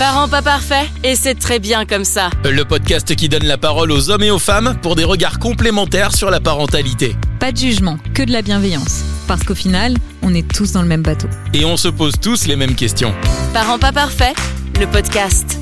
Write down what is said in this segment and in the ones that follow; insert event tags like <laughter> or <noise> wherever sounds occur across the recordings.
Parents pas parfaits, et c'est très bien comme ça. Le podcast qui donne la parole aux hommes et aux femmes pour des regards complémentaires sur la parentalité. Pas de jugement, que de la bienveillance. Parce qu'au final, on est tous dans le même bateau. Et on se pose tous les mêmes questions. Parents pas parfaits, le podcast.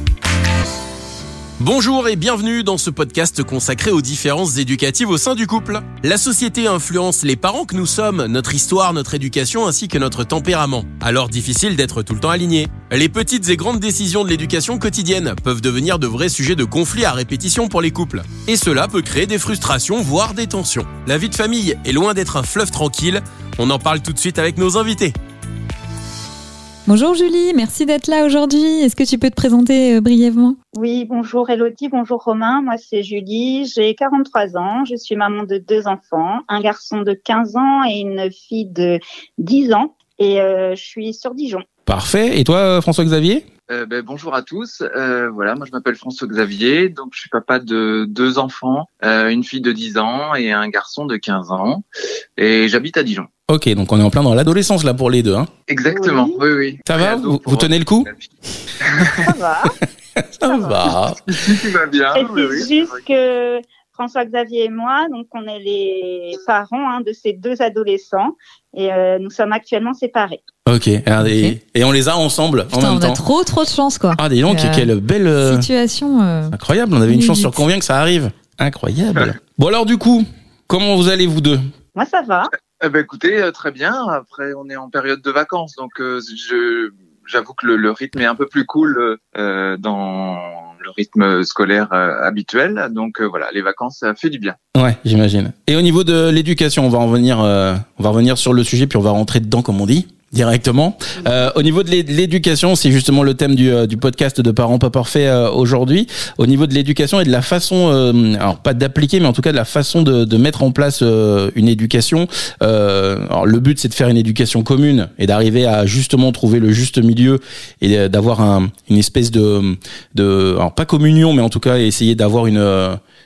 Bonjour et bienvenue dans ce podcast consacré aux différences éducatives au sein du couple. La société influence les parents que nous sommes, notre histoire, notre éducation ainsi que notre tempérament. Alors difficile d'être tout le temps aligné. Les petites et grandes décisions de l'éducation quotidienne peuvent devenir de vrais sujets de conflit à répétition pour les couples. Et cela peut créer des frustrations, voire des tensions. La vie de famille est loin d'être un fleuve tranquille. On en parle tout de suite avec nos invités. Bonjour Julie, merci d'être là aujourd'hui. Est-ce que tu peux te présenter euh, brièvement? Oui, bonjour Elodie, bonjour Romain. Moi c'est Julie, j'ai 43 ans, je suis maman de deux enfants, un garçon de 15 ans et une fille de 10 ans et euh, je suis sur Dijon. Parfait. Et toi François-Xavier? Euh, ben, bonjour à tous. Euh, voilà, moi je m'appelle François Xavier, donc je suis papa de deux enfants, euh, une fille de 10 ans et un garçon de 15 ans, et j'habite à Dijon. Ok, donc on est en plein dans l'adolescence là pour les deux. Hein. Exactement. Oui, oui. Ça va vous, tenez le coup Ça va. <laughs> Ça va. Tout <laughs> va bien. Et oui, oui. c'est juste que François-Xavier et moi, donc on est les parents hein, de ces deux adolescents et euh, nous sommes actuellement séparés. Ok. Alors, et, Ok. et on les a ensemble en même on a temps. trop trop de chance quoi. Ah dis donc, Euh, quelle belle... euh, Situation. euh, Incroyable, on avait une chance sur combien que ça arrive? Incroyable. bon alors du coup, comment vous allez vous deux? Moi ça va. Eh ben, écoutez, euh, très bien. Après, on est en période de vacances, donc euh, je j'avoue que le, le rythme est un peu plus cool euh, dans le rythme scolaire euh, habituel. Donc euh, voilà, les vacances, ça fait du bien. Ouais, j'imagine. Et au niveau de l'éducation, on va en revenir, euh, on va revenir sur le sujet, puis on va rentrer dedans, comme on dit directement. Euh, au niveau de l'é- de l'éducation, c'est justement le thème du, euh, du podcast de Parents pas parfaits euh, aujourd'hui. Au niveau de l'éducation et de la façon, euh, alors pas d'appliquer, mais en tout cas de la façon de, de mettre en place euh, une éducation. Euh, alors le but c'est de faire une éducation commune et d'arriver à justement trouver le juste milieu et d'avoir un, une espèce de, de, alors pas communion, mais en tout cas essayer d'avoir une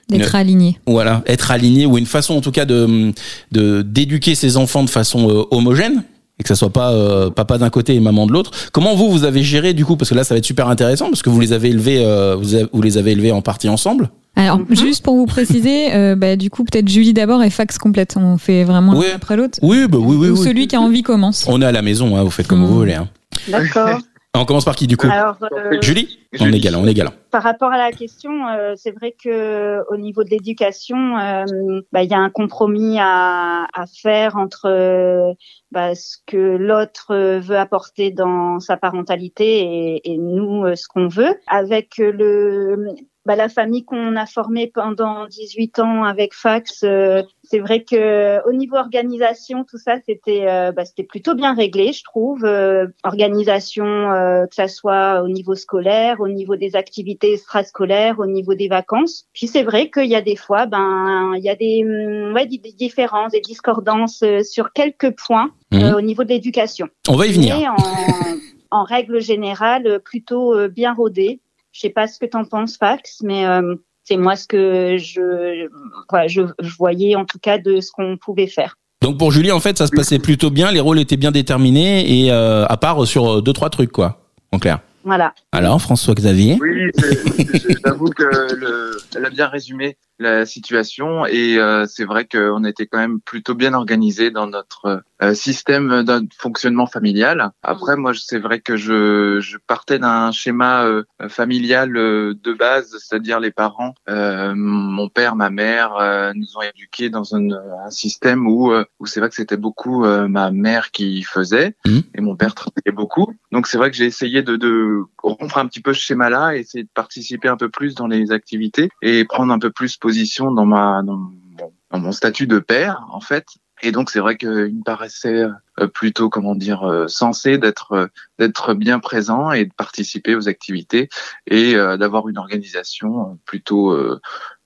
D'être aligné. voilà, être aligné ou une façon en tout cas de de d'éduquer ses enfants de façon euh, homogène et que ça soit pas euh, papa d'un côté et maman de l'autre. Comment vous vous avez géré du coup parce que là ça va être super intéressant parce que vous les avez élevés euh, vous, avez- vous les avez élevés en partie ensemble. Alors Mhm. juste pour vous préciser, euh, bah, du coup peut-être Julie d'abord et Fax complète. On fait vraiment Oui. l'un après l'autre. Oui, bah oui oui Ou oui. celui qui a envie commence. On est à la maison hein, vous faites comme vous voulez hein. D'accord. On commence par qui du coup Alors euh, Julie On est galant, on est galant. Par rapport à la question, euh, c'est vrai que au niveau de l'éducation, euh, bah, il y a un compromis à, à faire entre euh, bah, ce que l'autre euh, veut apporter dans sa parentalité et, et nous euh, ce qu'on veut. Avec le bah, la famille qu'on a formée pendant 18 ans avec Fax, euh, c'est vrai que au niveau organisation, tout ça, c'était euh, bah, c'était plutôt bien réglé, je trouve. Euh, organisation, euh, que ça soit au niveau scolaire, au niveau des activités extrascolaires, au niveau des vacances. Puis c'est vrai qu'il y a des fois, ben, il y a des, hum, ouais, des des différences, des discordances euh, sur quelques points Mhm. euh, au niveau de l'éducation. On va y venir. Mais en, <laughs> en règle générale, euh, plutôt euh, bien rodé. Je sais pas ce que t'en penses, Fax, mais euh, c'est moi ce que je, voilà, je, je voyais en tout cas de ce qu'on pouvait faire. Donc pour Julie en fait ça se passait plutôt bien, les rôles étaient bien déterminés et euh, à part sur deux trois trucs quoi. En clair. Voilà. Alors François Xavier. Oui, c'est- j'avoue que le, elle a bien résumé la situation et euh, c'est vrai qu'on était quand même plutôt bien organisé dans notre euh, système de fonctionnement familial. Après, moi, c'est vrai que je, je partais d'un schéma euh, familial euh, de base, c'est-à-dire les parents, euh, mon père, ma mère euh, nous ont éduqués dans un, un système où, euh, où c'est vrai que c'était beaucoup euh, ma mère qui faisait Mhm. et mon père travaillait beaucoup. Donc c'est vrai que j'ai essayé de, de rompre un petit peu ce schéma-là, et essayer de participer un peu plus dans les activités et prendre un peu plus position dans ma dans mon, dans mon statut de père en fait. Et donc c'est vrai qu'il me paraissait euh, plutôt comment dire euh, sensé d'être euh, d'être bien présent et de participer aux activités et euh, d'avoir une organisation plutôt euh,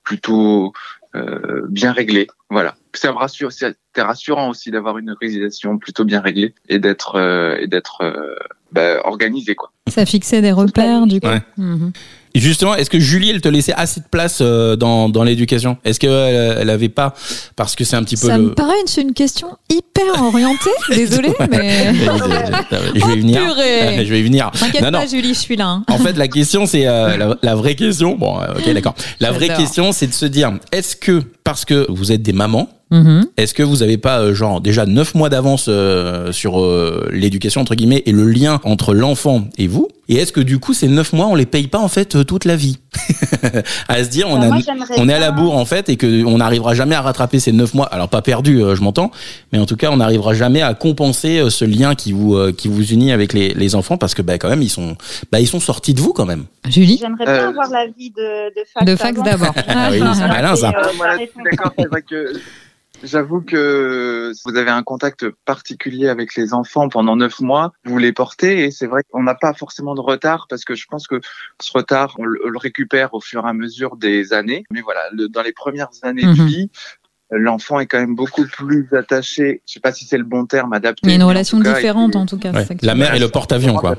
plutôt euh, bien réglée. Voilà. Ça me rassure. C'était rassurant aussi d'avoir une organisation plutôt bien réglée et d'être euh, et d'être euh, bah, organisé quoi. Ça fixait des repères du coup. Ouais. Mhm. Justement, est-ce que Julie, elle te laissait assez de place euh, dans, dans l'éducation? Est-ce qu'elle elle avait pas parce que c'est un petit peu Ça le. me paraît c'est une question hyper orientée. <laughs> Désolée, mais. <laughs> je vais y venir. Oh, purée. <laughs> Je vais y venir. T'inquiète non. pas, Julie, je suis là. hein. En fait, la question, c'est euh, la, la vraie question. Bon, euh, ok, d'accord. La vraie question, c'est de se dire, est-ce que parce que vous êtes des mamans, Mhm. est-ce que vous avez pas euh, genre déjà neuf mois d'avance euh, sur euh, l'éducation entre guillemets et le lien entre l'enfant et vous? Et est-ce que du coup ces neuf mois on les paye pas en fait euh, toute la vie? <laughs> À se dire on, Bah, a, moi, on est à la bourre en fait et que on n'arrivera jamais à rattraper ces neuf mois. Alors pas perdu, euh, je m'entends, mais en tout cas on n'arrivera jamais à compenser euh, ce lien qui vous euh, qui vous unit avec les, les enfants parce que bah quand même ils sont bah ils sont sortis de vous quand même. Julie? J'aimerais bien Euh, avoir l'avis de, de Fax. De fax d'abord. Ah oui, c'est malin ça. Euh, d'accord, c'est vrai que j'avoue que vous avez un contact particulier avec les enfants pendant neuf mois, vous les portez et c'est vrai qu'on n'a pas forcément de retard parce que je pense que ce retard, on le, récupère au fur et à mesure des années. Mais voilà, le- dans les premières années de Mhm. vie, l'enfant est quand même beaucoup plus attaché. Je sais pas si c'est le bon terme adapté. Il y a une en relation cas, différente en tout cas. Ouais. La mère et le porte-avions quoi.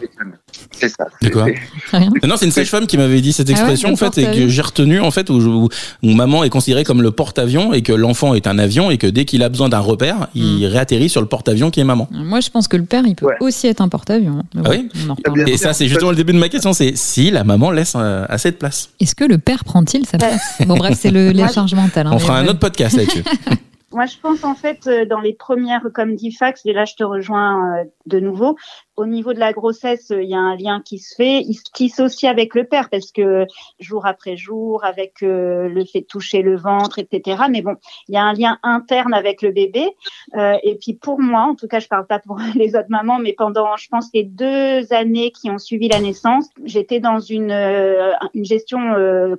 C'est ça. De quoi <laughs> Très bien. Non, c'est une sage-femme qui m'avait dit cette Ah ouais, expression en fait et que j'ai retenu en fait où, je- où- où maman est considérée comme le porte-avions et que l'enfant est un avion et que dès qu'il a besoin d'un repère, il Mm. réatterrit sur le porte-avions qui est maman. Moi, je pense que le père, il peut Ouais. aussi être un porte-avions. hein. Ah oui Et ça, c'est justement le début de ma question, c'est si la maman laisse euh, assez de place. Est-ce que le père prend-il sa place? Bon, bref, c'est le, <laughs> charges mentales. hein, On fera un autre podcast <laughs> Moi, je pense en fait euh, dans les premières, comme dit Fax, et là je te rejoins euh, de nouveau. Au niveau de la grossesse, euh, il y a un lien qui se fait, il se avec le père parce que jour après jour, avec euh, le fait de toucher le ventre, etc. Mais bon, il y a un lien interne avec le bébé. Euh, et puis pour moi, en tout cas, je parle pas pour <laughs> les autres mamans, mais pendant, je pense, les deux années qui ont suivi la naissance, j'étais dans une une gestion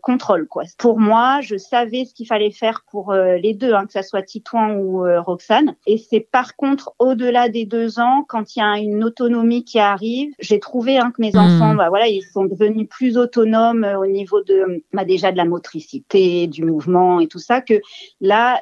contrôle quoi. Pour moi, je savais ce qu'il fallait faire pour les deux, hein, que ça soit Titouan ou Roxane. Et c'est par contre au-delà des deux ans, quand il y a une autonomie qui arrive, j'ai trouvé hein, que mes Mhm. enfants, bah voilà, ils sont devenus plus autonomes euh, au niveau de, bah déjà de la motricité, du mouvement et tout ça, que là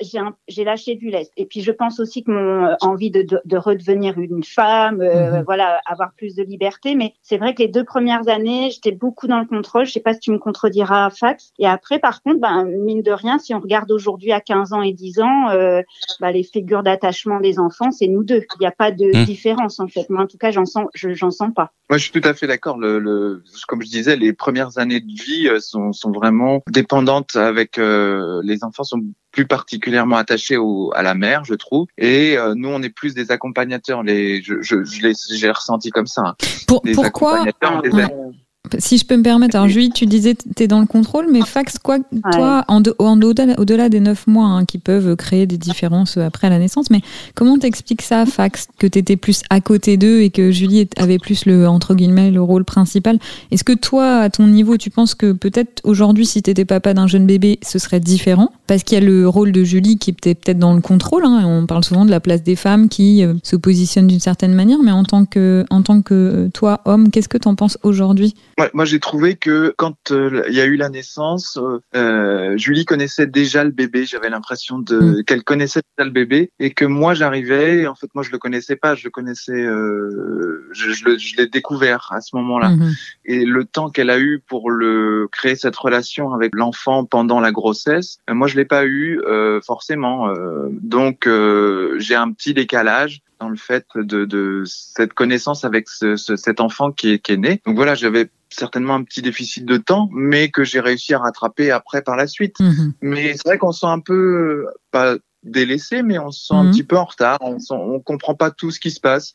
j'ai lâché du lest. Et puis je pense aussi que mon euh, envie de, de, de redevenir une femme, euh, Mhm. voilà, avoir plus de liberté. Mais c'est vrai que les deux premières années, j'étais beaucoup dans le contrôle. Je sais pas si tu me contrediras, Fax. Et après, par contre, ben, mine de rien, si on regarde aujourd'hui à 15 ans et 10 ans, euh, bah, les figures d'attachement des enfants, c'est nous deux. Il n'y a pas de Mhm. différence en fait. Moi, en tout cas, j'en sens, je, j'en sens pas. Moi, je suis tout à fait d'accord. Le, le, comme je disais, les premières années de vie euh, sont, sont vraiment dépendantes avec euh, les enfants sont plus particulièrement attachés au, à la mère, je trouve. Et euh, nous, on est plus des accompagnateurs. Les, je, je, je l'ai, j'ai ressenti comme ça. hein. Pour- Des pourquoi accompagnateurs, des. Si je peux me permettre, alors Julie, tu disais tu es dans le contrôle, mais Fax, quoi, toi, en de- en au-delà au-delà des neuf mois hein, qui peuvent créer des différences après la naissance, mais comment t'expliques ça, Fax, que tu étais plus à côté d'eux et que Julie avait plus le, entre guillemets, le rôle principal? Est-ce que toi, à ton niveau, tu penses que peut-être aujourd'hui, si tu étais papa d'un jeune bébé, ce serait différent? Parce qu'il y a le rôle de Julie qui était peut-être dans le contrôle, hein, on parle souvent de la place des femmes qui euh, se positionnent d'une certaine manière, mais en tant que, en tant que euh, toi, homme, qu'est-ce que tu en penses aujourd'hui? Ouais, moi, j'ai trouvé que quand euh, il y a eu la naissance, euh, euh, Julie connaissait déjà le bébé. J'avais l'impression de qu'elle connaissait déjà le bébé et que moi, j'arrivais. En fait, moi, je le connaissais pas. Je le connaissais. Euh, je, je l'ai découvert à ce moment-là. Mhm. Et le temps qu'elle a eu pour le créer cette relation avec l'enfant pendant la grossesse, euh, moi, je l'ai pas eu euh, forcément. euh, donc, euh, j'ai un petit décalage dans le fait de, de cette connaissance avec ce, ce- cet enfant qui est, qui est né. Donc voilà, j'avais certainement un petit déficit de temps, mais que j'ai réussi à rattraper après par la suite. Mhm. Mais c'est vrai qu'on se sent un peu pas délaissé, mais on se sent Mhm. un petit peu en retard. On, sent, on comprend pas tout ce qui se passe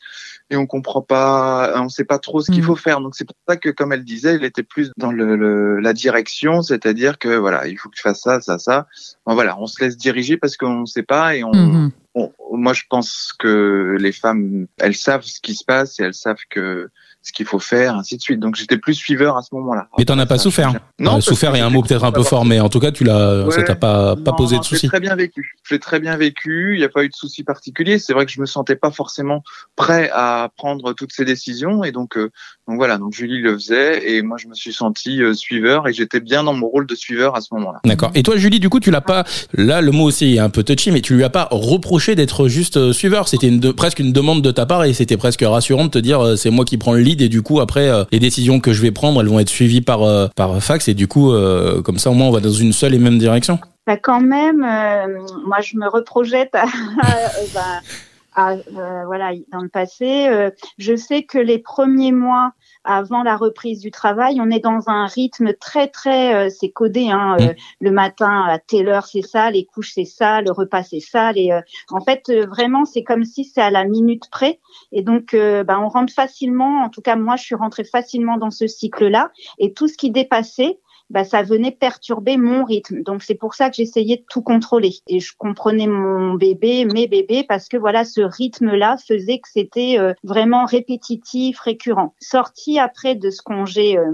et on comprend pas, on sait pas trop ce qu'il Mhm. faut faire. Donc c'est pour ça que, comme elle disait, elle était plus dans le, le- la direction, c'est-à-dire que voilà, il faut que tu fasses ça, ça, ça. Bon, voilà, on se laisse diriger parce qu'on ne sait pas et on, Mhm. Bon, moi, je pense que les femmes, elles savent ce qui se passe et elles savent que ce qu'il faut faire, ainsi de suite. Donc, j'étais plus suiveur à ce moment-là. Mais t'en as pas Ça, souffert. j'ai- Non, parce souffert est un j'ai mot peut-être un peu fort, mais en tout cas, tu l'as, ça t'a pas, pas Non, posé de J'ai soucis. très bien vécu. J'ai très bien vécu. Il n'y a pas eu de soucis particuliers. C'est vrai que je me sentais pas forcément prêt à prendre toutes ces décisions. Et donc, euh, donc voilà. Donc Julie le faisait et moi je me suis senti euh, suiveur et j'étais bien dans mon rôle de suiveur à ce moment-là. D'accord. Et toi, Julie, du coup, tu l'as pas, là, le mot aussi est un peu touchy, mais tu lui as pas reproché d'être juste suiveur. C'était presque une demande de ta part et c'était presque rassurant de te dire c'est moi qui prends le lead et du coup après les décisions que je vais prendre, elles vont être suivies par par fax et du coup comme ça au moins on va dans une seule et même direction. Bah quand même, moi je me reprojette bah, euh, voilà, dans le passé. Euh, je sais que les premiers mois avant la reprise du travail, on est dans un rythme très très, euh, c'est codé. Hein, mm. le matin à telle heure c'est ça, les couches c'est ça, le repas c'est ça. Les, en fait, vraiment c'est comme si c'est à la minute près. Et donc, bah, on rentre facilement. En tout cas, moi, je suis rentrée facilement dans ce cycle-là. Et tout ce qui dépassait, bah, ça venait perturber mon rythme. Donc c'est pour ça que j'essayais de tout contrôler. Et je comprenais mon bébé, mes bébés, parce que voilà, ce rythme-là faisait que c'était euh, vraiment répétitif, récurrent. Sorti après de ce congé euh,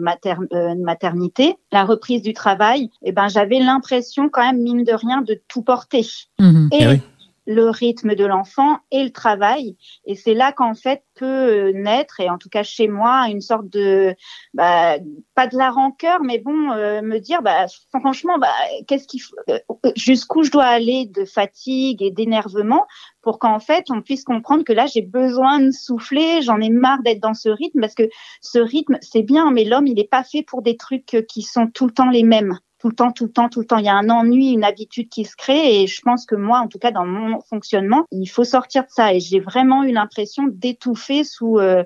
euh, maternité, la reprise du travail, eh ben j'avais l'impression quand même mine de rien de tout porter. Mmh. Et eh le rythme de l'enfant et le travail. Et c'est là qu'en fait peut naître, et en tout cas chez moi, une sorte de, bah, pas de la rancœur, mais bon, euh, me dire, bah, franchement, bah, qu'est-ce qu'il euh, jusqu'où je dois aller de fatigue et d'énervement pour qu'en fait on puisse comprendre que là j'ai besoin de souffler, j'en ai marre d'être dans ce rythme parce que ce rythme c'est bien, mais l'homme il n'est pas fait pour des trucs qui sont tout le temps les mêmes tout le temps, tout le temps, tout le temps. Il y a un ennui, une habitude qui se crée et je pense que moi, en tout cas dans mon fonctionnement, il faut sortir de ça. Et j'ai vraiment eu l'impression d'étouffer sous euh,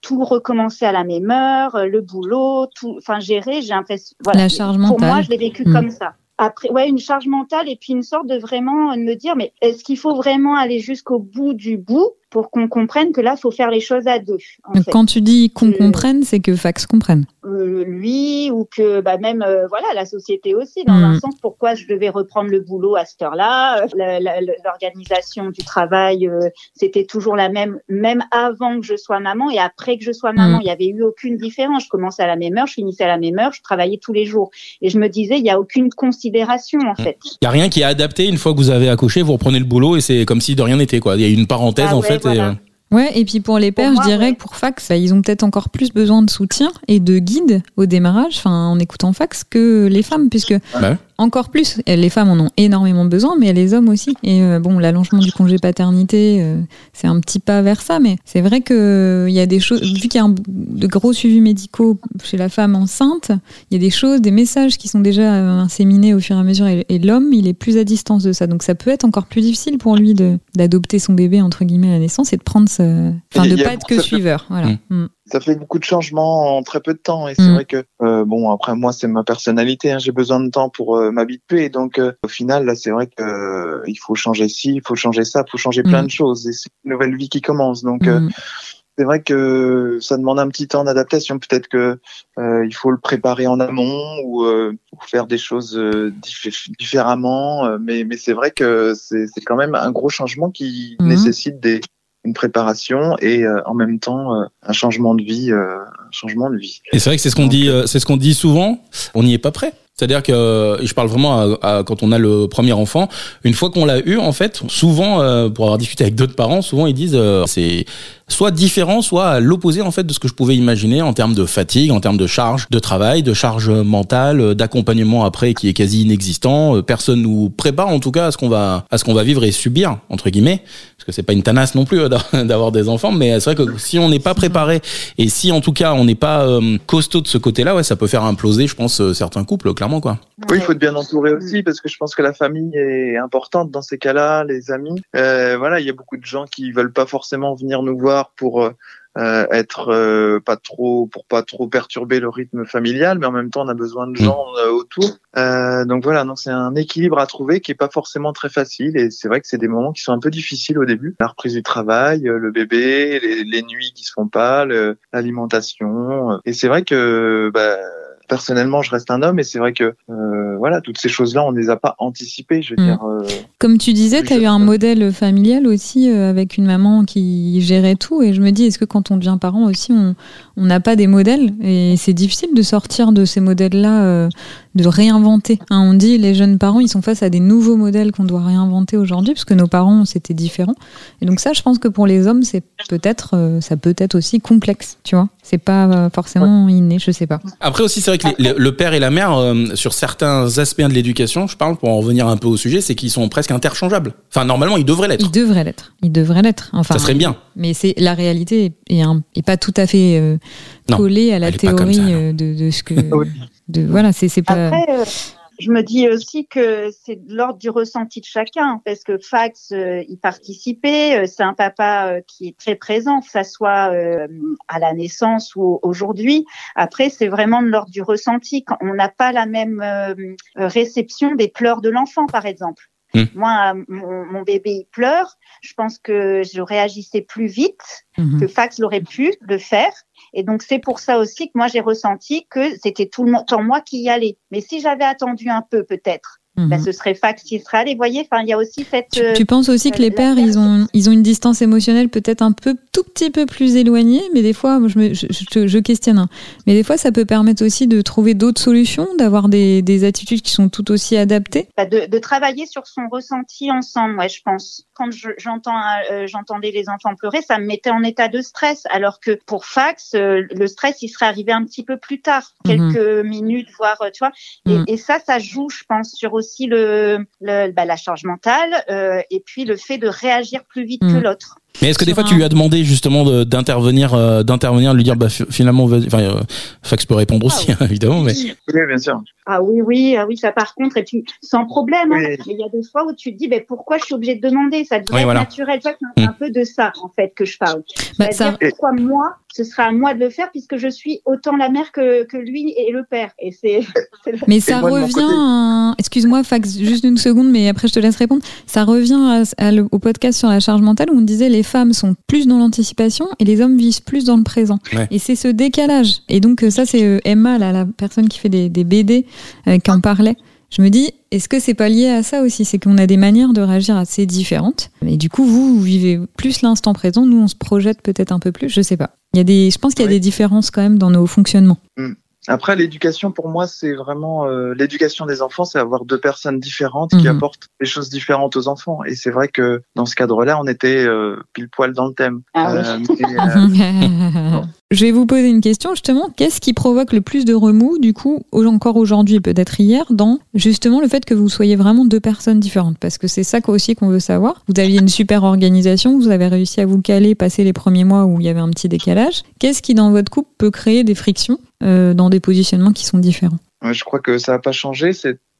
tout recommencer à la même heure, euh, le boulot, tout, enfin gérer. J'ai l'impression. Voilà. La charge mentale. Pour moi, je l'ai vécu comme mm. ça. Après, ouais, une charge mentale et puis une sorte de vraiment de me dire, mais est-ce qu'il faut vraiment aller jusqu'au bout du bout pour qu'on comprenne que là, faut faire les choses à deux. Quand tu dis qu'on euh, comprenne, c'est que Fax comprenne. Euh, lui ou que bah, même euh, voilà la société aussi dans un mm. sens pourquoi je devais reprendre le boulot à cette heure-là l'organisation du travail c'était toujours la même même avant que je sois maman et après que je sois maman mm. il y avait eu aucune différence je commençais à la même heure je finissais à la même heure je travaillais tous les jours et je me disais il y a aucune considération en fait il y a rien qui est adapté une fois que vous avez accouché vous reprenez le boulot et c'est comme si de rien n'était quoi il y a une parenthèse ah en fait ouais, et puis pour les pères, je dirais que pour Fax, ils ont peut-être encore plus besoin de soutien et de guide au démarrage, enfin en écoutant Fax, que les femmes, puisque bah encore plus. Les femmes en ont énormément besoin, mais les hommes aussi. Et euh, bon, l'allongement du congé paternité, euh, c'est un petit pas vers ça, mais c'est vrai qu'il y a des choses, vu qu'il y a de gros suivis médicaux chez la femme enceinte, il y a des choses, des messages qui sont déjà inséminés au fur et à mesure, et, l'homme, il est plus à distance de ça. Donc ça peut être encore plus difficile pour lui d'adopter son bébé, entre guillemets, à la naissance et de prendre ce. Enfin, de pas être que suiveur. Voilà. Mm. Mm ça fait beaucoup de changements en très peu de temps et c'est mm. vrai que euh, bon après moi c'est ma personnalité hein, j'ai besoin de temps pour euh, m'habituer donc euh, au final là c'est vrai que euh, il faut changer ci il faut changer ça il faut changer plein mm. de choses et c'est une nouvelle vie qui commence donc mm. c'est vrai que ça demande un petit temps d'adaptation peut-être que il faut le préparer en amont ou, faire des choses différemment mais mais c'est vrai que c'est c'est quand même un gros changement qui nécessite des une préparation et euh, en même temps euh, un changement de vie, euh, un changement de vie. Et c'est vrai que c'est ce qu'on dit, c'est ce qu'on dit souvent. On n'y est pas prêt. C'est-à-dire que je parle vraiment à, quand on a le premier enfant. Une fois qu'on l'a eu, en fait, souvent, pour avoir discuté avec d'autres parents, souvent ils disent c'est soit différent, soit à l'opposé en fait de ce que je pouvais imaginer en termes de fatigue, en termes de charge de travail, de charge mentale, d'accompagnement après qui est quasi inexistant. Personne nous prépare en tout cas à ce qu'on va à ce qu'on va vivre et subir entre guillemets, parce que c'est pas une tanasse non plus <laughs> d'avoir des enfants, mais c'est vrai que si on n'est pas préparé et si en tout cas on n'est pas costaud de ce côté-là, ouais, ça peut faire imploser, je pense, certains couples quoi. Oui, il faut être bien entouré aussi parce que je pense que la famille est importante dans ces cas-là, les amis. Euh, voilà, il y a beaucoup de gens qui veulent pas forcément venir nous voir pour euh, être euh, pas trop pour pas trop perturber le rythme familial, mais en même temps on a besoin de mm. gens autour. donc voilà, donc c'est un équilibre à trouver qui est pas forcément très facile et c'est vrai que c'est des moments qui sont un peu difficiles au début. La reprise du travail, le bébé, les, les nuits qui se font pas, l'alimentation et c'est vrai que bah, personnellement, je reste un homme et c'est vrai que euh, voilà, toutes ces choses-là, on ne les a pas anticipées. Je veux mm. dire, euh, Comme tu disais, tu as eu un modèle familial aussi euh, avec une maman qui gérait tout et je me dis, est-ce que quand on devient parent aussi, on n'a pas des modèles et c'est difficile de sortir de ces modèles-là de réinventer. Hein, on dit les jeunes parents, ils sont face à des nouveaux modèles qu'on doit réinventer aujourd'hui, parce que nos parents, c'était différent. Et donc ça, je pense que pour les hommes, c'est peut-être, euh, ça peut être aussi complexe, tu vois. C'est pas euh, forcément inné, je sais pas. Après aussi, c'est vrai que le père et la mère, euh, sur certains aspects de l'éducation, je parle pour en revenir un peu au sujet, c'est qu'ils sont presque interchangeables. Enfin, normalement, ils devraient l'être. Ils devraient l'être. Ils devraient l'être. Enfin, ça serait bien. Mais c'est la réalité est, un, est pas tout à fait euh, collée à la théorie ça, euh, de, de, ce que. <laughs> de, voilà, c'est pas. Après, euh, je me dis aussi que c'est de l'ordre du ressenti de chacun, parce que Fax euh, y participait. Euh, c'est un papa euh, qui est très présent, que ça soit euh, à la naissance ou aujourd'hui. Après, c'est vraiment de l'ordre du ressenti. Quand on n'a pas la même réception des pleurs de l'enfant, par exemple. Mmh. Moi, mon, mon, bébé il pleure. Je pense que je réagissais plus vite mmh. que Fax l'aurait pu le faire. Et donc, c'est pour ça aussi que moi, j'ai ressenti que c'était tout le temps moi qui y allais. Mais si j'avais attendu un peu, peut-être, Mmh. Ben, ce serait Fax allé. Vous voyez, enfin, il y a aussi cette. Tu, tu penses aussi que les pères, ils ont, ils ont une distance émotionnelle peut-être un peu, tout petit peu plus éloignée, mais des fois, je, me, je, je, je questionne. Hein. Mais des fois, ça peut permettre aussi de trouver d'autres solutions, d'avoir des, des attitudes qui sont tout aussi adaptées. Ben de, de, travailler sur son ressenti ensemble, ouais, je pense. Quand j'entends, euh, j'entendais les enfants pleurer, ça me mettait en état de stress, alors que pour Fax, euh, le stress, il serait arrivé un petit peu plus tard, quelques mmh. minutes, voire, tu vois. Et, mmh. et ça, ça joue, je pense, sur aussi le, le bah, la charge mentale euh, et puis le fait de réagir plus vite que l'autre. Mais est-ce que des fois tu lui as demandé justement d'intervenir, euh, d'intervenir, lui dire bah finalement, enfin, euh, Fax peut répondre aussi ah, oui. évidemment, mais oui, bien sûr. Ah oui, oui, ah oui, ça par contre, et puis sans problème. Oui. Hein, il y a des fois où tu te dis, mais pourquoi je suis obligée de demander? Ça devrait oui, voilà. être naturel. C'est mmh. un peu de ça en fait que je parle. Bah, ça... pourquoi moi, ce sera à moi de le faire puisque je suis autant la mère que, que lui et le père. Et c'est. <laughs> Mais ça revient. À... Excuse-moi, Fax, juste une seconde, mais après je te laisse répondre. Ça revient à, à, au podcast sur la charge mentale où on disait les femmes sont plus dans l'anticipation et les hommes vivent plus dans le présent. Ouais. Et c'est ce décalage. Et donc ça, c'est Emma, là, la personne qui fait des, des BD, euh, qui en parlait. Je me dis, est-ce que c'est pas lié à ça aussi? C'est qu'on a des manières de réagir assez différentes. Et du coup, vous, vous vivez plus l'instant présent. Nous, on se projette peut-être un peu plus. Je sais pas. Il y a des, je pense qu'il y a des différences quand même dans nos fonctionnements. Mm. Après, l'éducation, pour moi, c'est vraiment euh, l'éducation des enfants, c'est avoir deux personnes différentes mmh. qui apportent des choses différentes aux enfants. Et c'est vrai que dans ce cadre-là, on était euh, pile poil dans le thème. Ah euh, oui. et, <laughs> Je vais vous poser une question justement. Qu'est-ce qui provoque le plus de remous, du coup, encore aujourd'hui et peut-être hier, dans justement le fait que vous soyez vraiment deux personnes différentes? Parce que c'est ça aussi qu'on veut savoir. Vous aviez une super organisation, vous avez réussi à vous caler, passer les premiers mois où il y avait un petit décalage. Qu'est-ce qui dans votre couple peut créer des frictions euh, dans des positionnements qui sont différents? Je crois que ça n'a pas changé.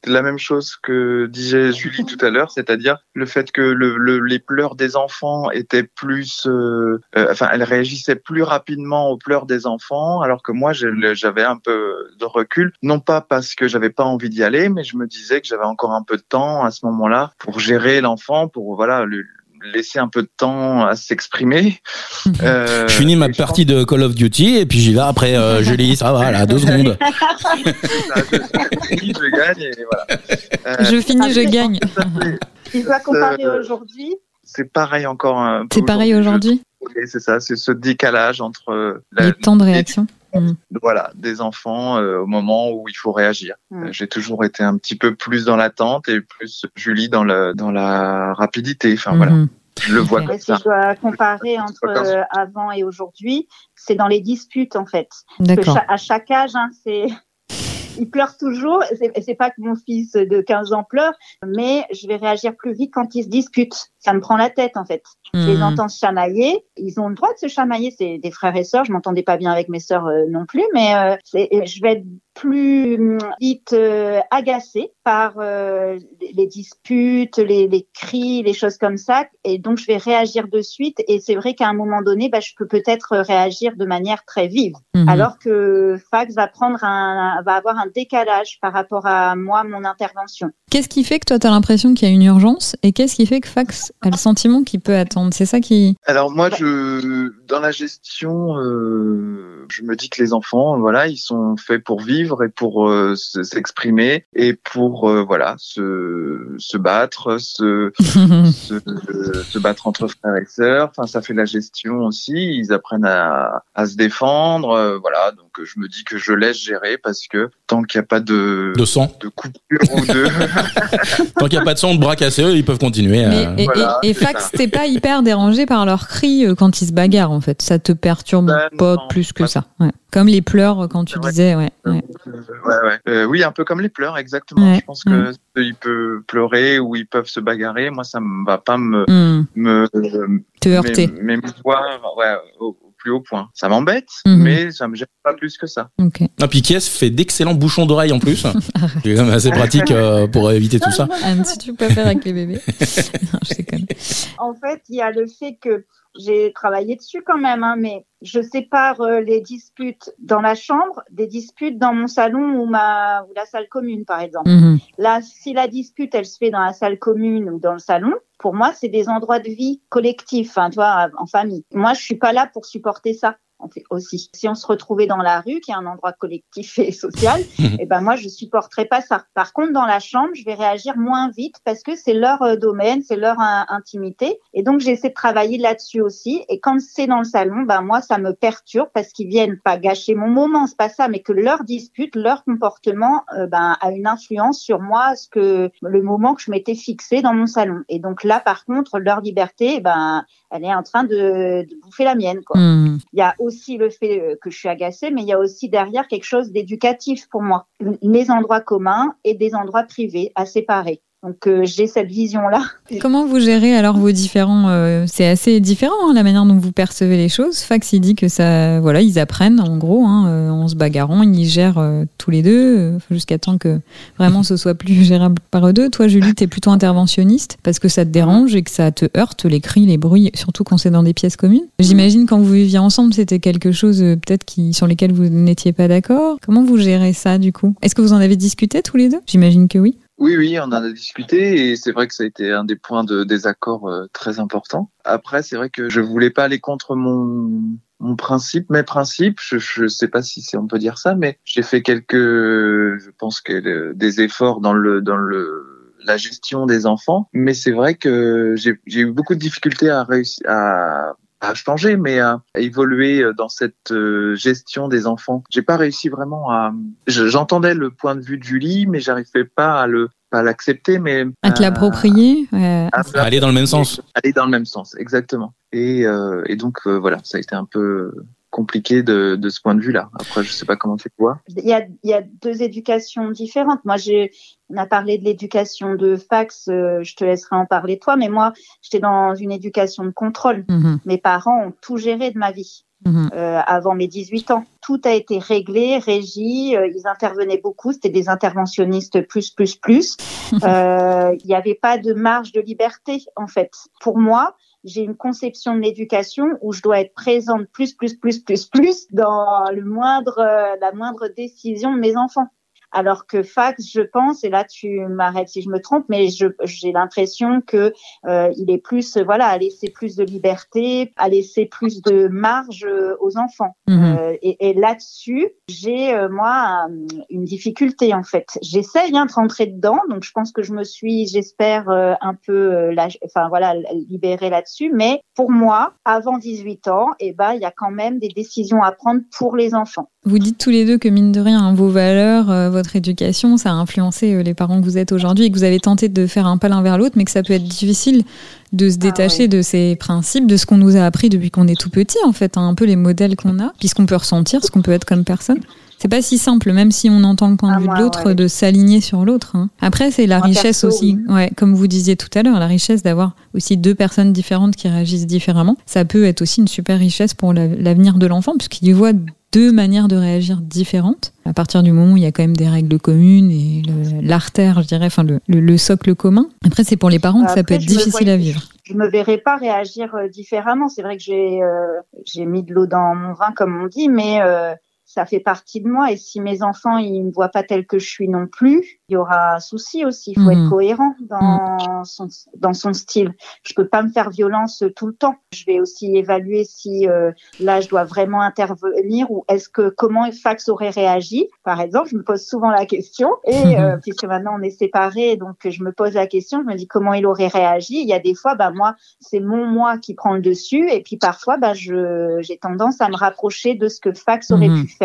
La même chose que disait Julie tout à l'heure, c'est-à-dire le fait que le, le, les pleurs des enfants étaient plus, euh, euh, enfin, elles réagissaient plus rapidement aux pleurs des enfants, alors que moi j'avais un peu de recul, non pas parce que j'avais pas envie d'y aller, mais je me disais que j'avais encore un peu de temps à ce moment-là pour gérer l'enfant, pour voilà le, laisser un peu de temps à s'exprimer. Euh, je finis ma partie de Call of Duty et puis j'y vais après. Euh, je lis, ça va, là, deux <laughs> secondes. je finis, <laughs> je gagne et voilà. Euh, je finis, je gagne. Il va comparer aujourd'hui. C'est pareil encore. C'est pareil aujourd'hui. C'est ça, c'est ce décalage entre la, les temps de réaction. Mmh. Voilà, des enfants euh, au moment où il faut réagir. Mmh. J'ai toujours été un petit peu plus dans l'attente et plus Julie dans le dans la rapidité. Enfin mmh. voilà. Je le vois comme si ça. je dois comparer entre euh, avant et aujourd'hui, c'est dans les disputes en fait. D'accord. À chaque âge, hein, c'est il pleure toujours. C'est pas que mon fils de 15 ans pleure, mais je vais réagir plus vite quand ils se disputent. Ça me prend la tête en fait. Mmh. Je les entends se chamailler. Ils ont le droit de se chamailler. C'est des frères et sœurs. Je m'entendais pas bien avec mes sœurs euh, non plus, mais euh, je vais être plus hum, vite euh, agacée par euh, les disputes, les, les, cris, les choses comme ça, et donc je vais réagir de suite. Et c'est vrai qu'à un moment donné, bah, je peux peut-être réagir de manière très vive, mmh. alors que Fax va prendre un, va avoir un décalage par rapport à moi, mon intervention. Qu'est-ce qui fait que toi, tu as l'impression qu'il y a une urgence? Et qu'est-ce qui fait que Fax a le sentiment qu'il peut attendre? C'est ça qui... Alors moi, je dans la gestion, euh, je me dis que les enfants, voilà, ils sont faits pour vivre et pour euh, s'exprimer et pour euh, voilà se, se battre, se, <laughs> se, se, battre entre frères et sœurs. Enfin, ça fait la gestion aussi. Ils apprennent à, à se défendre. Euh, voilà, donc je me dis que je laisse gérer parce que tant qu'il n'y a pas de de sang, de coupure ou de <laughs> Tant qu'il n'y a pas de son de bras cassés, ils peuvent continuer. Mais, et, voilà, et, et Fax, t'es pas hyper dérangé par leurs cris quand ils se bagarrent. En fait. Ça te perturbe Bah, pas non, plus que pas- ça. Ouais. Comme les pleurs quand tu disais, ouais. Euh, ouais. ouais, ouais. Euh, oui, un peu comme les pleurs, exactement. Ouais, Je pense que il peut pleurer ou ils peuvent se bagarrer. Moi, ça ne va pas me Hmm. me Te heurter. m'émouvoir ouais, au, au plus haut point. Ça m'embête, Mhm. mais ça me gêne pas plus que ça. Ok. Ah, puis Kies fait d'excellents bouchons d'oreilles en plus. <laughs> C'est quand même assez pratique euh, pour éviter tout ça. Anne, si tu peux faire avec les bébés. <laughs> non, je. En fait, il y a le fait que j'ai travaillé dessus quand même, hein, mais je sépare euh, les disputes dans la chambre des disputes dans mon salon ou ma ou la salle commune, par exemple. Mhm. Là, si la dispute, elle se fait dans la salle commune ou dans le salon, pour moi, c'est des endroits de vie collectifs, hein, tu vois, en famille. Moi, je suis pas là pour supporter ça. En fait, aussi. Si on se retrouvait dans la rue, qui est un endroit collectif et social, <laughs> et ben moi je supporterais pas ça. Par contre, dans la chambre, je vais réagir moins vite parce que c'est leur euh, domaine, c'est leur in- intimité, et donc j'essaie de travailler là-dessus aussi. Et quand c'est dans le salon, ben moi ça me perturbe parce qu'ils viennent pas gâcher mon moment, c'est pas ça, mais que leur dispute, leur comportement, euh, ben a une influence sur moi, ce que le moment que je m'étais fixé dans mon salon. Et donc là, par contre, leur liberté, ben elle est en train de, de bouffer la mienne, quoi. Hmm. Il y a aussi le fait euh, que je suis agacée, mais il y a aussi derrière quelque chose d'éducatif pour moi. Les endroits communs et des endroits privés à séparer. Donc euh, j'ai cette vision-là. Comment vous gérez alors vos différents euh, C'est assez différent hein, la manière dont vous percevez les choses. Fax il dit que ça, voilà, ils apprennent en gros, hein, euh, en se bagarrant, ils gèrent tous les deux jusqu'à temps que vraiment ce soit plus <laughs> gérable par eux deux. Toi, Julie, t'es plutôt interventionniste parce que ça te dérange et que ça te heurte les cris, les bruits, surtout quand c'est dans des pièces communes. J'imagine quand vous viviez ensemble, c'était quelque chose peut-être qui sur lesquels vous n'étiez pas d'accord. Comment vous gérez ça du coup? Est-ce que vous en avez discuté tous les deux? J'imagine que oui. Oui, oui, on en a discuté et c'est vrai que ça a été un des points de désaccord euh, très importants. Après, c'est vrai que je voulais pas aller contre mon mon principe, mes principes. Je je sais pas si on peut dire ça, mais j'ai fait quelques, je pense que des efforts dans le dans le la gestion des enfants. Mais c'est vrai que j'ai eu beaucoup de difficultés à réussir à à changer, mais à, évoluer dans cette euh, gestion des enfants. J'ai pas réussi vraiment à. je- J'entendais le point de vue de Julie, mais j'arrivais pas à le pas à l'accepter, mais À te l'approprier euh, à Aller dans le même sens. Aller dans le même sens, exactement. Et, euh, et donc euh, voilà, ça a été un peu compliqué de, de ce point de vue-là. Après, je sais pas comment tu le vois. Il y a, il y a deux éducations différentes. Moi, j'ai, on a parlé de l'éducation de fax. euh, je te laisserai en parler toi, mais moi, j'étais dans une éducation de contrôle. mhm, Mes parents ont tout géré de ma vie. mhm. euh, avant mes 18 ans. Tout a été réglé, régi, euh, ils intervenaient beaucoup, c'était des interventionnistes plus, plus, plus. <laughs> Euh, Il n'y avait pas de marge de liberté, en fait. Pour moi, j'ai une conception de l'éducation où je dois être présente plus, plus, plus, plus, plus dans le moindre, euh, la moindre décision de mes enfants. Alors que fax, je pense, et là tu m'arrêtes si je me trompe, mais j'ai l'impression que euh, il est plus, euh, voilà, à laisser plus de liberté, à laisser plus de marge euh, aux enfants. Mhm. Euh, et et là-dessus, j'ai euh, moi un- une difficulté en fait. J'essaye hein, de rentrer dedans, donc je pense que je me suis, j'espère, euh, un peu, euh, lâche- enfin voilà, libérée là-dessus. Mais pour moi, avant 18 ans, eh ben il y a quand même des décisions à prendre pour les enfants. Vous dites tous les deux que mine de rien, hein, vos valeurs, euh, votre éducation, ça a influencé euh, les parents que vous êtes aujourd'hui et que vous avez tenté de faire un pas l'un vers l'autre, mais que ça peut être difficile de se détacher oui. de ces principes, de ce qu'on nous a appris depuis qu'on est tout petit, en fait, hein, un peu les modèles qu'on a, puis ce qu'on peut ressentir, ce qu'on peut être comme personne. C'est pas si simple, même si on entend le point de Ah, vue moi, de l'autre, ouais. de s'aligner sur l'autre. hein. Après, c'est la richesse perso, aussi, ouais, comme vous disiez tout à l'heure, la richesse d'avoir aussi deux personnes différentes qui réagissent différemment. Ça peut être aussi une super richesse pour la- l'avenir de l'enfant, puisqu'il voit deux manières de réagir différentes. À partir du moment où il y a quand même des règles communes et l'artère, je dirais, enfin le, le- le socle commun. Après, c'est pour les parents que ça peut être difficile à vivre. je me verrais pas réagir euh, différemment. C'est vrai que j'ai euh, j'ai mis de l'eau dans mon vin, comme on dit, mais euh, ça fait partie de moi. Et si mes enfants ils me voient pas tel que je suis non plus, il y aura un souci aussi. Il faut Mhm. être cohérent dans son dans son style. Je peux pas me faire violence euh, tout le temps. Je vais aussi évaluer si euh, là je dois vraiment intervenir ou est-ce que comment Fax aurait réagi. Par exemple, je me pose souvent la question et euh, puisque maintenant on est séparés, donc je me pose la question. Je me dis comment il aurait réagi. Il y a des fois, bah moi c'est mon moi qui prend le dessus et puis parfois je j'ai tendance à me rapprocher de ce que Fax aurait Mhm. pu faire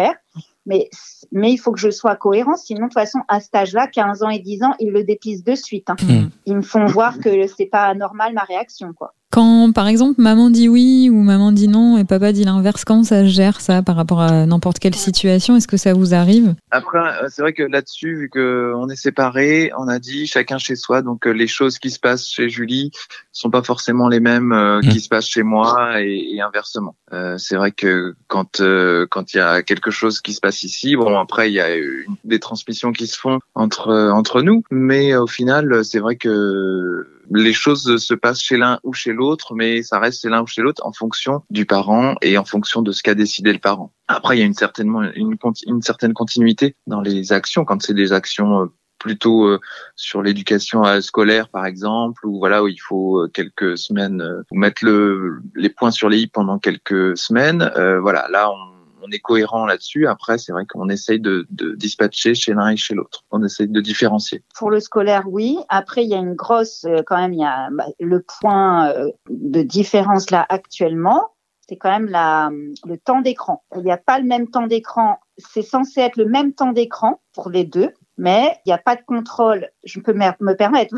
mais mais il faut que je sois cohérent sinon de toute façon à cet âge-là 15 ans et 10 ans ils le dépisent de suite hein. Mhm. ils me font voir que c'est pas normal ma réaction quoi Quand, par exemple, maman dit oui ou maman dit non et papa dit l'inverse, comment ça se gère ça par rapport à n'importe quelle situation? Est-ce que ça vous arrive? Après, euh, c'est vrai que là-dessus, vu qu'on est séparés, on a dit chacun chez soi, donc euh, les choses qui se passent chez Julie sont pas forcément les mêmes euh, qui se passent chez moi et, et inversement. Euh, c'est vrai que quand quand il y a quelque chose qui se passe ici, bon après il y a une, des transmissions qui se font entre entre nous, mais au final, c'est vrai que les choses se passent chez l'un ou chez l'autre, mais ça reste chez l'un ou chez l'autre en fonction du parent et en fonction de ce qu'a décidé le parent. Après, il y a une certaine, une, une certaine continuité dans les actions quand c'est des actions euh, plutôt euh, sur l'éducation euh, scolaire par exemple ou voilà où il faut quelques semaines mettre le, les points sur les i pendant quelques semaines voilà là on on est cohérent là-dessus. Après, c'est vrai qu'on essaye de, dispatcher chez l'un et chez l'autre. On essaye de différencier. Pour le scolaire, oui. Après, il y a une grosse, euh, quand même, il y a bah, le point euh, de différence là actuellement. C'est quand même le temps d'écran. Il n'y a pas le même temps d'écran. C'est censé être le même temps d'écran pour les deux mais il n'y a pas de contrôle. Je peux me permettre.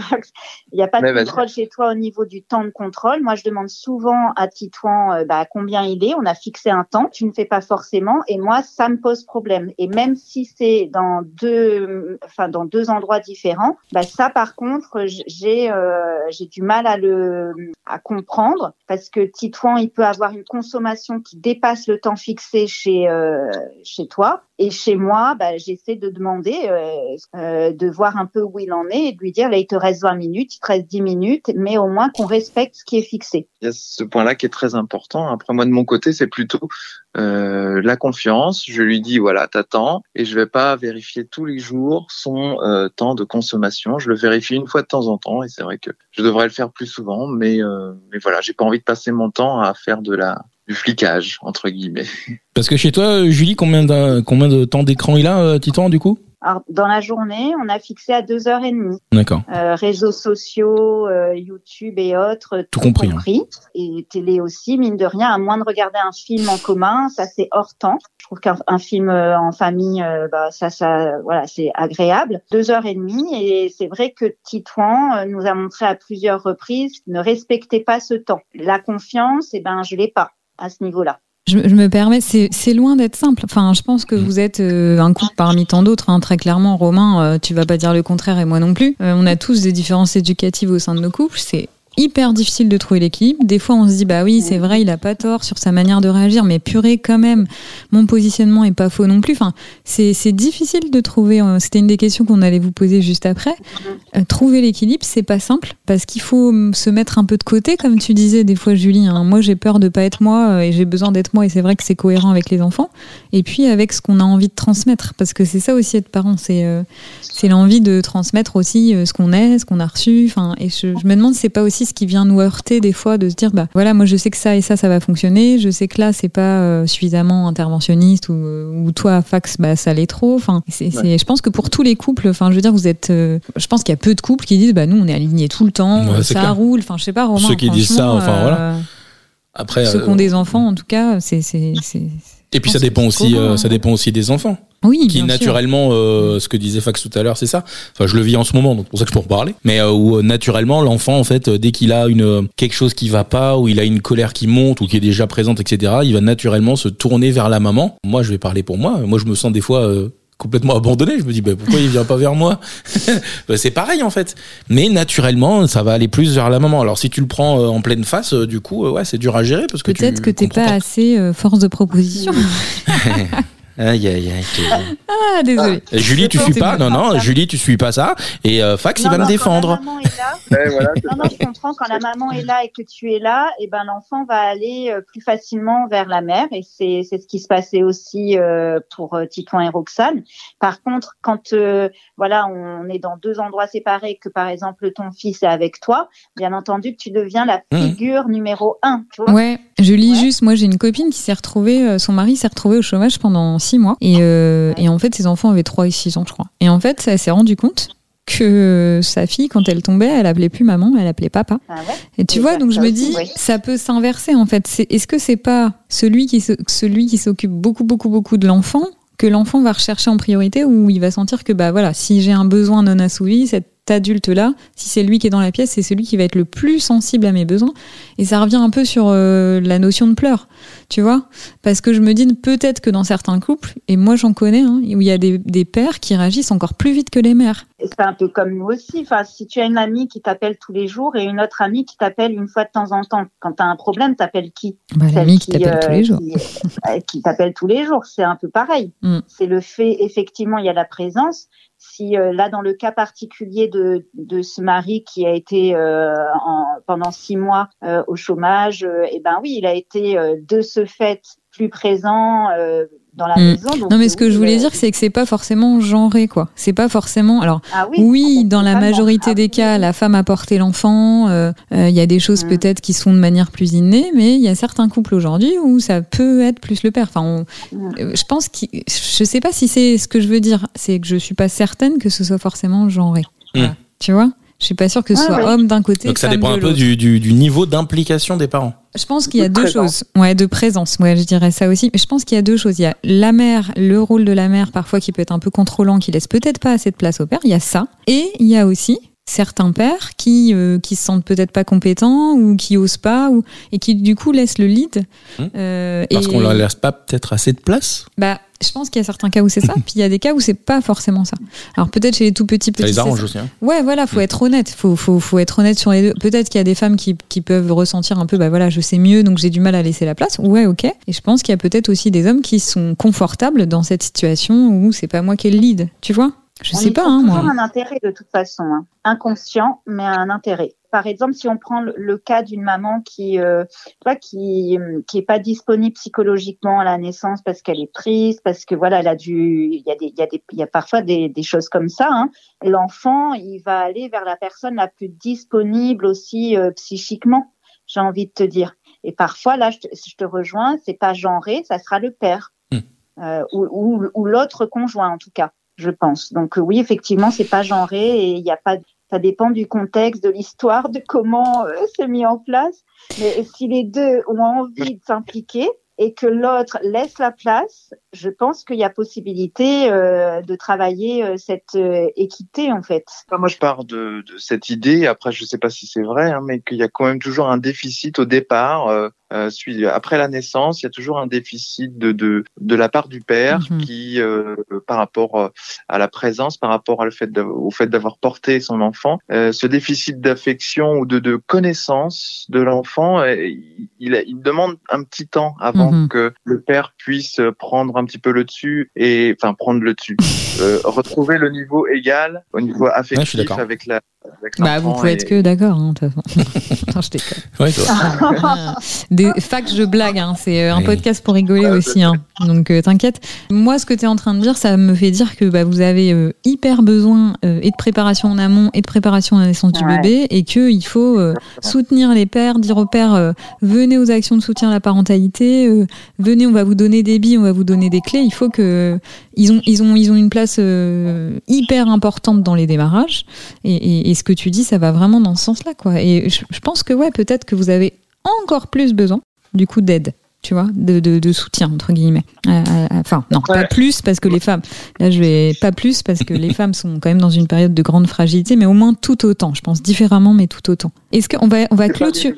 Il n'y a pas de contrôle chez toi au niveau du temps de contrôle. Moi, je demande souvent à Titouan euh, bah, combien il est. On a fixé un temps. Tu ne fais pas forcément. Et moi, ça me pose problème. Et même si c'est dans deux, enfin dans deux endroits différents, bah, ça, par contre, j'ai euh, j'ai du mal à le à comprendre parce que Titouan, il peut avoir une consommation qui dépasse le temps fixé chez euh, chez toi. Et chez moi, bah, j'essaie de demander, euh, de voir un peu où il en est et de lui dire, là, il te reste 20 minutes, il te reste 10 minutes, mais au moins qu'on respecte ce qui est fixé. Il y a ce point-là qui est très important. Après, moi, de mon côté, c'est plutôt euh, la confiance. Je lui dis, voilà, t'attends, et je vais pas vérifier tous les jours son euh, temps de consommation. Je le vérifie une fois de temps en temps, et c'est vrai que je devrais le faire plus souvent, mais, mais voilà, j'ai pas envie de passer mon temps à faire de la du flicage entre guillemets. Parce que chez toi, Julie, combien de, combien de temps d'écran il a, euh, Titan, du coup? Alors, dans la journée, on a fixé à deux heures et demie. D'accord. Euh, réseaux sociaux, euh, YouTube et autres, tout, compris. Hein. compris. Et télé aussi, mine de rien, à moins de regarder un film en commun, ça c'est hors temps. Je trouve qu'un film euh, en famille, euh, bah, ça, ça, voilà, c'est agréable. Deux heures et demie, et c'est vrai que Titouan euh, nous a montré à plusieurs reprises ne respectez pas ce temps. La confiance, eh ben, je l'ai pas à ce niveau-là. Je, me permets, c'est loin d'être simple. Enfin, je pense que vous êtes euh, un couple parmi tant d'autres. Hein. Très clairement, Romain, euh, tu vas pas dire le contraire et moi non plus. Euh, on a tous des différences éducatives au sein de nos couples. C'est hyper difficile de trouver l'équilibre. Des fois, on se dit, bah oui, c'est vrai, il a pas tort sur sa manière de réagir, mais purée, quand même, mon positionnement est pas faux non plus. Enfin, c'est difficile de trouver. Euh, c'était une des questions qu'on allait vous poser juste après. Euh, trouver l'équilibre, c'est pas simple parce qu'il faut se mettre un peu de côté, comme tu disais des fois, Julie. Hein. moi, j'ai peur de pas être moi euh, et j'ai besoin d'être moi, et c'est vrai que c'est cohérent avec les enfants. Et puis avec ce qu'on a envie de transmettre, parce que c'est ça aussi être parent, c'est c'est l'envie de transmettre aussi ce qu'on est, ce qu'on a reçu. Enfin, et je, je me demande, c'est pas aussi qui vient nous heurter des fois de se dire bah voilà moi je sais que ça et ça ça va fonctionner. Je sais que là c'est pas euh, suffisamment interventionniste ou, euh, ou toi fax bah ça l'est trop. Enfin c'est je pense que pour tous les couples enfin je veux dire vous êtes euh, je pense qu'il y a peu de couples qui disent bah nous on est alignés tout le temps ça roule. Enfin je sais pas Romain, ceux qui disent ça enfin voilà. après ceux qui ont des enfants en tout cas c'est et puis ça dépend aussi ça dépend aussi des enfants oui, qui naturellement, euh, ce que disait Fax tout à l'heure, c'est ça. Enfin, je le vis en ce moment, donc pour ça que je peux en parler. Mais euh, où euh, naturellement, l'enfant, en fait, dès qu'il a une quelque chose qui va pas, ou il a une colère qui monte, ou qui est déjà présente, etc., il va naturellement se tourner vers la maman. Moi, je vais parler pour moi. Moi, je me sens des fois complètement abandonné. Je me dis, bah, pourquoi il vient pas vers moi? <laughs> Bah, C'est pareil en fait. Mais naturellement, ça va aller plus vers la maman. Alors si tu le prends en pleine face, du coup, ouais, c'est dur à gérer parce que peut-être que t'es pas, pas assez force de proposition. <laughs> Aïe, aïe, aïe. Ah, désolé. Ah. Julie, tu suis pas Non, non, Julie, tu suis pas ça. Et euh, Fax, il va me défendre. Quand la maman est là, <laughs> non, non, je comprends. Quand la maman est là et que tu es là, et eh ben l'enfant va aller euh, plus facilement vers la mère. Et c'est c'est ce qui se passait aussi euh, pour Titouan et Roxane. Par contre, quand voilà, on est dans deux endroits séparés, que par exemple ton fils est avec toi, bien entendu que tu deviens la mmh. figure numéro un. Tu vois ouais. Je lis juste. Moi, j'ai une copine qui s'est retrouvée, son mari s'est retrouvé au chômage pendant six mois. Et, euh, et en fait, ses enfants avaient 3 et 6 ans, je crois. Et en fait, elle s'est rendu compte que sa fille, quand elle tombait, elle appelait plus maman, elle appelait papa. Ah et tu vois, donc je me dis, ça peut s'inverser en fait. Est-ce que c'est pas celui qui celui qui s'occupe beaucoup beaucoup beaucoup de l'enfant que l'enfant va rechercher en priorité ou il va sentir que bah voilà, si j'ai un besoin non assouvi, cette adulte-là, si c'est lui qui est dans la pièce, c'est celui qui va être le plus sensible à mes besoins. Et ça revient un peu sur euh, la notion de pleurs, tu vois Parce que je me dis peut-être que dans certains couples, et moi j'en connais, hein, où il y a des, des pères qui réagissent encore plus vite que les mères. C'est un peu comme nous aussi. Enfin, si tu as une amie qui t'appelle tous les jours et une autre amie qui t'appelle une fois de temps en temps, quand tu as un problème, t'appelles qui? Bah, L'amie qui, t'appelle tous les jours. Qui, qui t'appelle tous les jours, c'est un peu pareil. <laughs> Mm. C'est le fait, effectivement, il y a la présence, si euh, là dans le cas particulier de, de ce mari qui a été euh, en, pendant six mois euh, au chômage, eh ben oui, il a été de ce fait plus présent dans la maison. non, mais ce que je voulais dire, c'est que c'est pas forcément genré, quoi. C'est pas forcément. Alors, ah oui, dans la majorité des cas, la femme a porté l'enfant. Euh, euh, il y a des choses hmm. peut-être qui sont de manière plus innée, mais il y a certains couples aujourd'hui où ça peut être plus le père. Enfin, euh, je pense que je sais pas si c'est ce que je veux dire. C'est que je suis pas certaine que ce soit forcément genré. Tu vois? Je suis pas sûre que ce soit homme d'un côté. Donc ça dépend un peu du, du, du niveau d'implication des parents. Je pense qu'il y a deux choses. Ouais, de présence. Ouais, je dirais ça aussi. Mais je pense qu'il y a deux choses. Il y a la mère, le rôle de la mère parfois qui peut être un peu contrôlant, qui laisse peut-être pas assez de place au père. Il y a ça. Et il y a aussi certains pères qui euh, qui se sentent peut-être pas compétents ou qui osent pas ou et qui du coup laissent le lead. Hum. Euh, Parce qu'on leur laisse pas peut-être assez de place? Bah je pense qu'il y a certains cas où c'est ça, <laughs> puis il y a des cas où c'est pas forcément ça. Alors peut-être chez les tout petits petits. Ça les arrange aussi. Hein. Ouais, voilà, faut mm. être honnête. Faut, faut, faut être honnête sur les deux. Peut-être qu'il y a des femmes qui, qui peuvent ressentir un peu, bah voilà, je sais mieux, donc j'ai du mal à laisser la place. Ouais, ok. Et je pense qu'il y a peut-être aussi des hommes qui sont confortables dans cette situation où c'est pas moi qui ai le lead, tu vois? Je sais pas, hein, moi. un intérêt de toute façon, hein. inconscient, mais un intérêt par exemple, si on prend le, cas d'une maman qui, euh, qui, qui est pas disponible psychologiquement à la naissance parce qu'elle est triste, parce que voilà, elle a dû, il y a des, il y a des, il y a parfois des, des choses comme ça. Hein. L'enfant, il va aller vers la personne la plus disponible aussi euh, psychiquement. J'ai envie de te dire. Et parfois, là, je te, je te rejoins, c'est pas genré, ça sera le père hmm. euh, ou, ou, ou l'autre conjoint en tout cas je pense. Donc oui, effectivement, c'est pas genré et il n'y a pas ça dépend du contexte, de l'histoire, de comment euh, c'est mis en place. Mais si les deux ont envie de s'impliquer et que l'autre laisse la place, je pense qu'il y a possibilité euh, de travailler euh, cette euh, équité en fait. Moi, je pars de, de, cette idée. Après, je ne sais pas si c'est vrai, hein, mais qu'il y a quand même toujours un déficit au départ. Euh, euh après la naissance, il y a toujours un déficit de de, de la part du père mhm. qui, par rapport à la présence, par rapport à le fait au fait d'avoir porté son enfant, ce déficit d'affection ou de, de connaissance de l'enfant, il, il, demande un petit temps avant mhm. que le père puisse prendre un petit peu le dessus et enfin prendre le dessus, euh, retrouver le niveau égal au niveau affectif avec la bah, vous pouvez être que d'accord, hein, de toute façon. <laughs> je déconne. Des facts, je blague, hein, c'est euh, un podcast pour rigoler aussi, hein. donc euh, t'inquiète. Moi, ce que tu es en train de dire, ça me fait dire que bah, vous avez euh, hyper besoin et de préparation en amont et de préparation à la naissance du bébé et qu'il faut soutenir les pères, dire aux pères venez aux actions de soutien à la parentalité, venez, on va vous donner des billes, on va vous donner des clés. Il faut que ils ont, ils ont, ils ont une place hyper importante dans les démarrages et, et et ce que tu dis, ça va vraiment dans ce sens-là, quoi. Et je, pense que ouais, peut-être que vous avez encore plus besoin du coup d'aide tu vois, de, de, soutien entre guillemets. Euh, euh, enfin, non, pas plus parce que les femmes. Là, je vais pas plus parce que les femmes sont quand même dans une période de grande fragilité, mais au moins tout autant. Je pense différemment, mais tout autant. Est-ce qu'on va on va clôturer?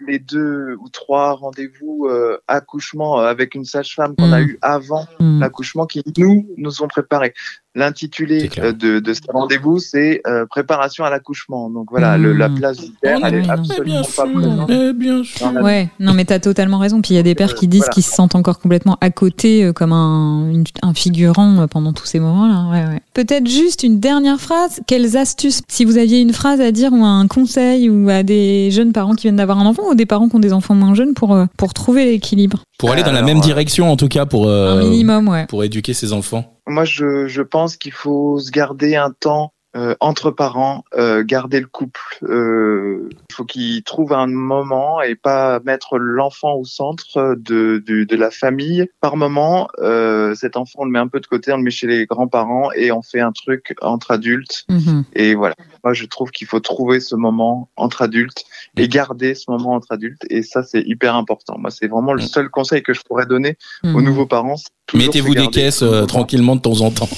Les deux ou trois rendez-vous euh, accouchement avec une sage-femme qu'on a hmm. eu avant hmm. l'accouchement qui nous nous ont préparés. L'intitulé euh, de, de ce rendez-vous, c'est euh, préparation à l'accouchement. Donc voilà, le, la hmm. place du père, elle est absolument pas présente. Eh bien sûr. Ouais, non, mais t'as totalement raison. Puis il y a des pères qui disent qu'ils se sentent encore complètement à côté, euh, comme un, un figurant pendant tous ces moments-là. Ouais, ouais. Peut-être juste une dernière phrase. Quelles astuces, si vous aviez une phrase à dire ou un conseil ou à des jeunes parents qui viennent d'avoir un enfant ou des parents qui ont des enfants moins jeunes pour pour trouver l'équilibre? Pour aller dans la même direction, en tout cas, pour un minimum, ouais. Pour éduquer ses enfants. Moi, je, je pense qu'il faut se garder un temps euh, entre parents, euh, garder le couple. Euh, il faut qu'ils trouvent un moment et pas mettre l'enfant au centre de, de, de, la famille. Par moment, euh, cet enfant, on le met un peu de côté, on le met chez les grands-parents et on fait un truc entre adultes. Mhm. Et voilà. Moi, je trouve qu'il faut trouver ce moment entre adultes et garder ce moment entre adultes. Et ça, c'est hyper important. Moi, c'est vraiment le mm. seul conseil que je pourrais donner aux mhm. nouveaux parents. Mettez-vous des caisses tranquillement de temps en temps,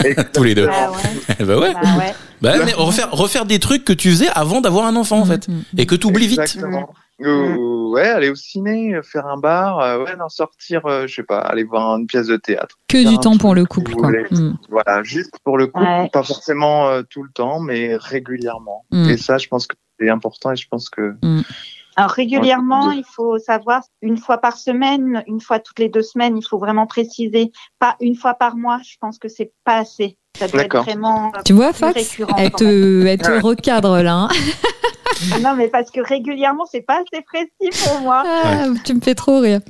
<laughs> tous les deux. Bah ouais. bah ouais. Bah ouais. Bah, mais refaire, refaire des trucs que tu faisais avant d'avoir un enfant, en fait. Mm, mm. Et que tu oublies vite. Ou- ouais, aller au ciné, faire un bar, euh, ouais, non, sortir, euh, je sais pas, aller voir une pièce de théâtre. Que du temps pour le couple, quoi. Mm. Voilà, juste pour le coup, Ouais. pas forcément euh, tout le temps, mais régulièrement. Mm. Et ça, je pense que c'est important et je pense que Alors régulièrement, Ouais. il faut savoir une fois par semaine, une fois toutes les deux semaines, il faut vraiment préciser. Pas une fois par mois, je pense que c'est pas assez. Ça doit être D'accord. vraiment euh, Tu vois, récurrent. Elle te, elle te recadre là. hein. <laughs> <laughs> Non, mais parce que régulièrement, c'est pas assez précis pour moi. Ah, tu me fais trop rire.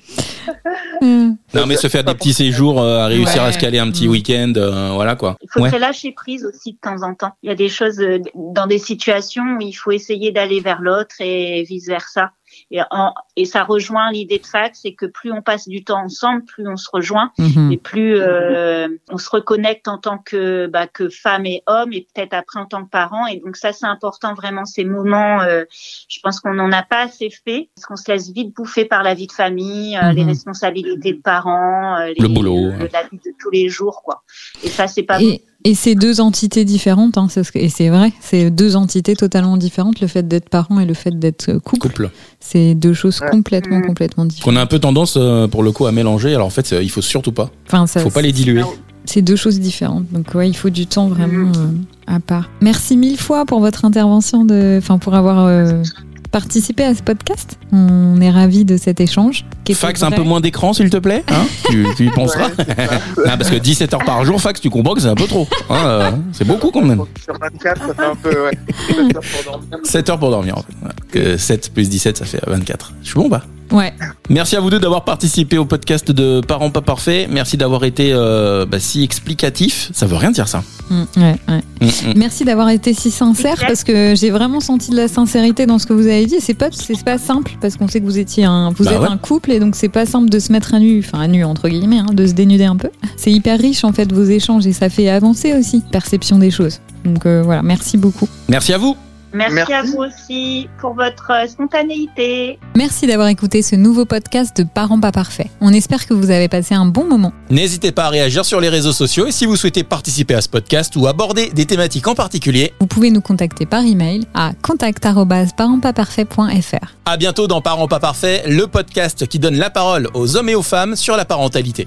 Mm. <laughs> Non, mais se faire des petits séjours, euh, à réussir Ouais. à se caler un petit Mm. week-end, euh, voilà quoi. Il faut Ouais. se lâcher prise aussi de temps en temps. Il y a des choses euh, dans des situations où il faut essayer d'aller vers l'autre et vice versa. Et, en- et ça rejoint l'idée de fax, c'est que plus on passe du temps ensemble, plus on se rejoint Mhm. et plus euh, on se reconnecte en tant que bah, que femme et homme et peut-être après en tant que parent. Et donc ça c'est important vraiment ces moments. euh, je pense qu'on n'en a pas assez fait parce qu'on se laisse vite bouffer par la vie de famille, euh, Mhm. les responsabilités de parents, euh, les, Le boulot. le- la vie de tous les jours quoi. Et ça c'est pas bon. Et, c'est deux entités différentes, hein, c'est ce que- et c'est vrai, c'est deux entités totalement différentes, le fait d'être parent et le fait d'être couple. Couple. C'est deux choses Ouais. complètement, Mm. complètement Qu'on différentes. a un peu tendance, euh, pour le coup, à mélanger. Alors en fait, il faut surtout pas. Enfin, ça, Faut pas les diluer. c'est deux choses différentes. Donc ouais, il faut du temps vraiment euh, à part. Merci mille fois pour votre intervention, de, enfin pour avoir euh, participé à ce podcast. On est ravis de cet échange. Fax un peu moins d'écran, s'il te plaît. Hein <laughs> tu, tu y penseras. Ouais. <laughs> Non, parce que 17 heures par jour, fax, tu comprends que c'est un peu trop. Hein, euh, c'est beaucoup quand même. sur 24, ça fait un peu, ouais. 7 heures pour dormir. 7 heures pour dormir en fait. Voilà. Que 7 plus 17, ça fait 24. Je suis bon bah. Ouais. Merci à vous deux d'avoir participé au podcast de Parents pas parfaits. Merci d'avoir été euh, bah, si explicatif. Ça veut rien dire ça. Mm, ouais, ouais. Mm, mm. Merci d'avoir été si sincère parce que j'ai vraiment senti de la sincérité dans ce que vous avez dit. C'est pas c'est pas simple parce qu'on sait que vous étiez un vous Bah êtes un couple et donc c'est pas simple de se mettre à nu, enfin à nu entre guillemets, hein, de se dénuder un peu. C'est hyper riche en fait vos échanges et ça fait avancer aussi perception des choses. Donc euh, voilà, merci beaucoup. Merci à vous. Merci, Merci. à vous aussi pour votre euh, spontanéité. Merci d'avoir écouté ce nouveau podcast de Parents pas parfaits. On espère que vous avez passé un bon moment. N'hésitez pas à réagir sur les réseaux sociaux et si vous souhaitez participer à ce podcast ou aborder des thématiques en particulier, Vous pouvez nous contacter par email à contact@parentspaparfaits.fr. à bientôt dans Parents pas parfaits, le podcast qui donne la parole aux hommes et aux femmes sur la parentalité.